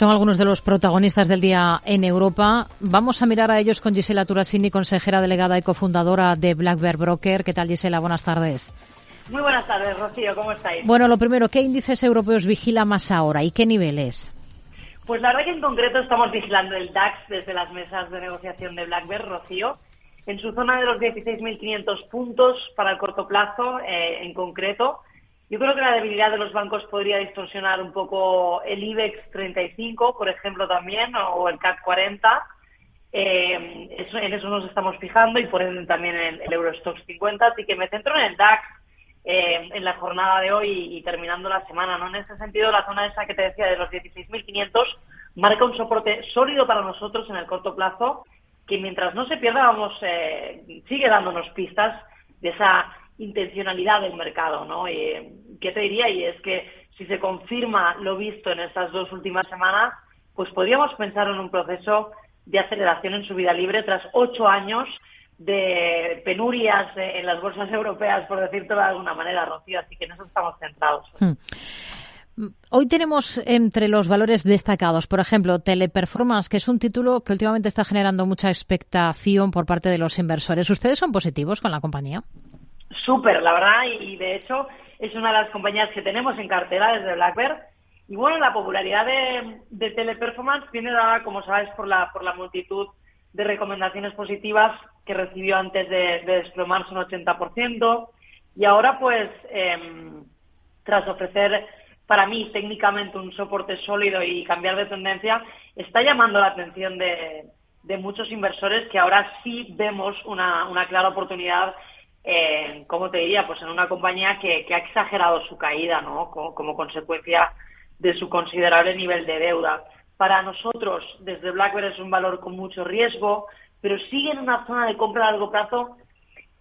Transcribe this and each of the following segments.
Son algunos de los protagonistas del día en Europa. Vamos a mirar a ellos con Gisela Turasini, consejera delegada y cofundadora de Black Bear Broker. ¿Qué tal, Gisela? Buenas tardes. Muy buenas tardes, Rocío. ¿Cómo estáis? Bueno, lo primero, ¿qué índices europeos vigila más ahora y qué niveles? Pues la verdad que en concreto estamos vigilando el DAX desde las mesas de negociación de Black Bear, Rocío, en su zona de los 16.500 puntos para el corto plazo eh, en concreto yo creo que la debilidad de los bancos podría distorsionar un poco el IBEX 35, por ejemplo, también, o el CAC 40. Eh, en eso nos estamos fijando y por ende también en el Eurostox 50. Así que me centro en el DAX eh, en la jornada de hoy y, terminando la semana. ¿no? En ese sentido, la zona esa que te decía de los 16.500 marca un soporte sólido para nosotros en el corto plazo que mientras no se pierda, vamos, eh, sigue dándonos pistas de esa intencionalidad del mercado, ¿no? Eh, ¿Qué te diría? Y es que si se confirma lo visto en estas dos últimas semanas, pues podríamos pensar en un proceso de aceleración en su vida libre tras ocho años de penurias en las bolsas europeas, por decirlo de alguna manera, Rocío. Así que en eso estamos centrados. Hmm. Hoy tenemos entre los valores destacados, por ejemplo, Teleperformance, que es un título que últimamente está generando mucha expectación por parte de los inversores. ¿Ustedes son positivos con la compañía? Súper, la verdad, y de hecho es una de las compañías que tenemos en cartera desde Blackbird. Y bueno, la popularidad de, Teleperformance viene dada, como sabes, por la, por la multitud de recomendaciones positivas que recibió antes de, desplomarse un 80%. Y ahora, pues, em, tras ofrecer para mí técnicamente un soporte sólido y cambiar de tendencia, está llamando la atención de, de muchos inversores que ahora sí vemos una, una clara oportunidad eh, ¿cómo te diría? Pues en una compañía que, ha exagerado su caída, ¿no? Como, consecuencia de su considerable nivel de deuda. Para nosotros, desde BlackBerry es un valor con mucho riesgo, pero sigue en una zona de compra a largo plazo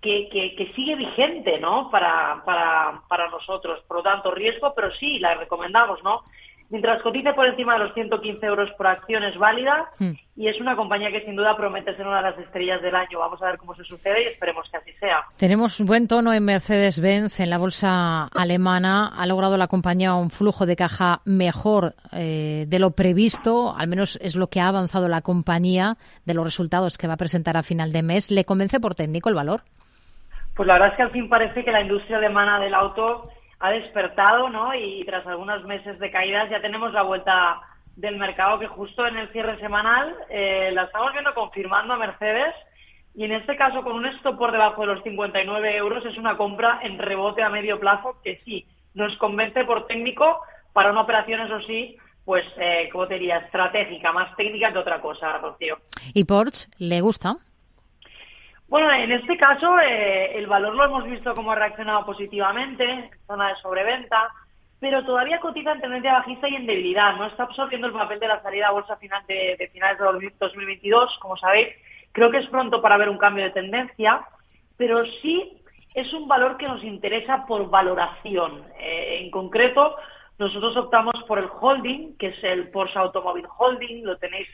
que, sigue vigente, ¿no? Para, para nosotros. Por lo tanto, riesgo, pero sí, la recomendamos, ¿no? Mientras cotice por encima de los 115 euros por acción es válida y es una compañía que sin duda promete ser una de las estrellas del año. Vamos a ver cómo se sucede y esperemos que así sea. Tenemos buen tono en Mercedes-Benz, en la bolsa alemana. Ha logrado la compañía un flujo de caja mejor eh, de lo previsto, al menos es lo que ha avanzado la compañía de los resultados que va a presentar a final de mes. ¿Le convence por técnico el valor? Pues la verdad es que al fin parece que la industria alemana del auto ha despertado, ¿no? Y tras algunos meses de caídas ya tenemos la vuelta del mercado que justo en el cierre semanal eh, la estamos viendo confirmando a Mercedes y en este caso con un stop por debajo de los 59 euros es una compra en rebote a medio plazo que sí nos convence por técnico para una operación, eso sí, pues, eh, como te diría, estratégica, más técnica que otra cosa, Rocío. ¿Y Porsche le gusta? Bueno, en este caso eh, el valor lo hemos visto como ha reaccionado positivamente, zona de sobreventa, pero todavía cotiza en tendencia bajista y en debilidad. No está absorbiendo el papel de la salida a bolsa final de, finales de 2022, como sabéis. Creo que es pronto para ver un cambio de tendencia, pero sí es un valor que nos interesa por valoración. Eh, en concreto, nosotros optamos por el holding, que es el Porsche Automobile Holding. Lo tenéis,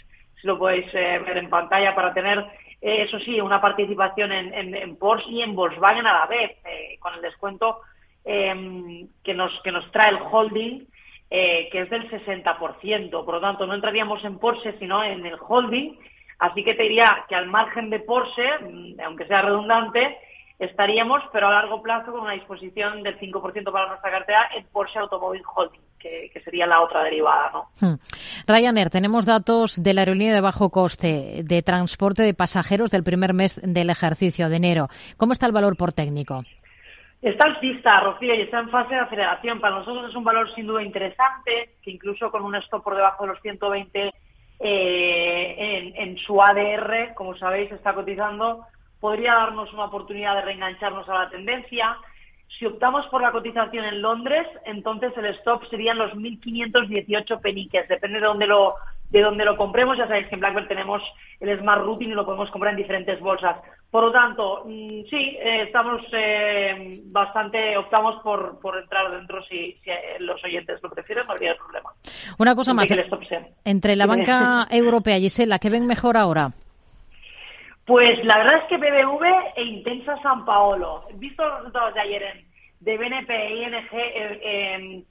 lo podéis eh, ver en pantalla, para tener eh, eso sí, una participación en, Porsche y en Volkswagen a la vez, eh, con el descuento em, que, nos, que nos trae el holding, que es del 60%. Por lo tanto, no entraríamos en Porsche, sino en el holding. Así que te diría que al margen de Porsche, mm, aunque sea redundante, estaríamos, pero a largo plazo, con una disposición del 5% para nuestra cartera en Porsche Automobile Holding, que, sería la otra derivada. ¿no? Hmm. Ryanair, tenemos datos de la aerolínea de bajo coste de transporte de pasajeros del primer mes del ejercicio de enero. ¿Cómo está el valor por técnico? Está alcista, Rocío, y está en fase de aceleración. Para nosotros es un valor sin duda interesante, que incluso con un stop por debajo de los 120 eh, en, en su ADR, como sabéis, está cotizando podría darnos una oportunidad de reengancharnos a la tendencia. Si optamos por la cotización en Londres, entonces el stop serían los 1.518 peniques. Depende de dónde lo de dónde lo compremos. Ya sabéis que en Blackbird tenemos el Smart Routing y lo podemos comprar en diferentes bolsas. Por lo tanto, mm, sí, eh, estamos eh, bastante, optamos por, por entrar dentro si, eh, los oyentes lo prefieren, no habría problema. Una cosa más, entre la banca europea, Gisela, ¿qué ven mejor ahora? Pues la verdad es que BBV e Intensa San Paolo. Visto los resultados de ayer en, de BNP, ING, eh,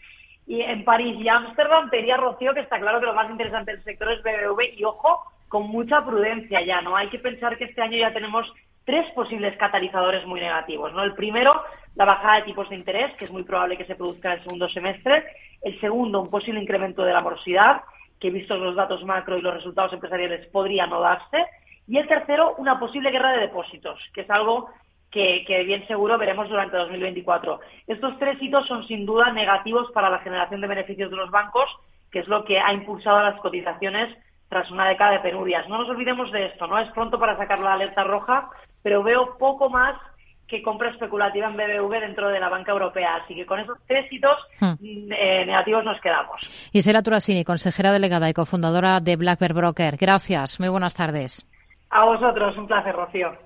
y en París y Ámsterdam, pedía Rocío que está claro que lo más interesante del sector es BBV y ojo, con mucha prudencia ya, ¿no? Hay que pensar que este año ya tenemos tres posibles catalizadores muy negativos, ¿no? El primero, la bajada de tipos de interés, que es muy probable que se produzca en el segundo semestre. El segundo, un posible incremento de la morosidad, que vistos los datos macro y los resultados empresariales podría no darse. Y el tercero, una posible guerra de depósitos, que es algo que, bien seguro veremos durante 2024. Estos tres hitos son sin duda negativos para la generación de beneficios de los bancos, que es lo que ha impulsado las cotizaciones tras una década de penurias. No nos olvidemos de esto, ¿no? Es pronto para sacar la alerta roja, pero veo poco más que compra especulativa en BBV dentro de la banca europea. Así que con esos tres hitos hmm. eh, negativos nos quedamos. Isela Turasini, consejera delegada y cofundadora de Black Broker. Gracias. Muy buenas tardes. A vosotros, un placer, Rocío.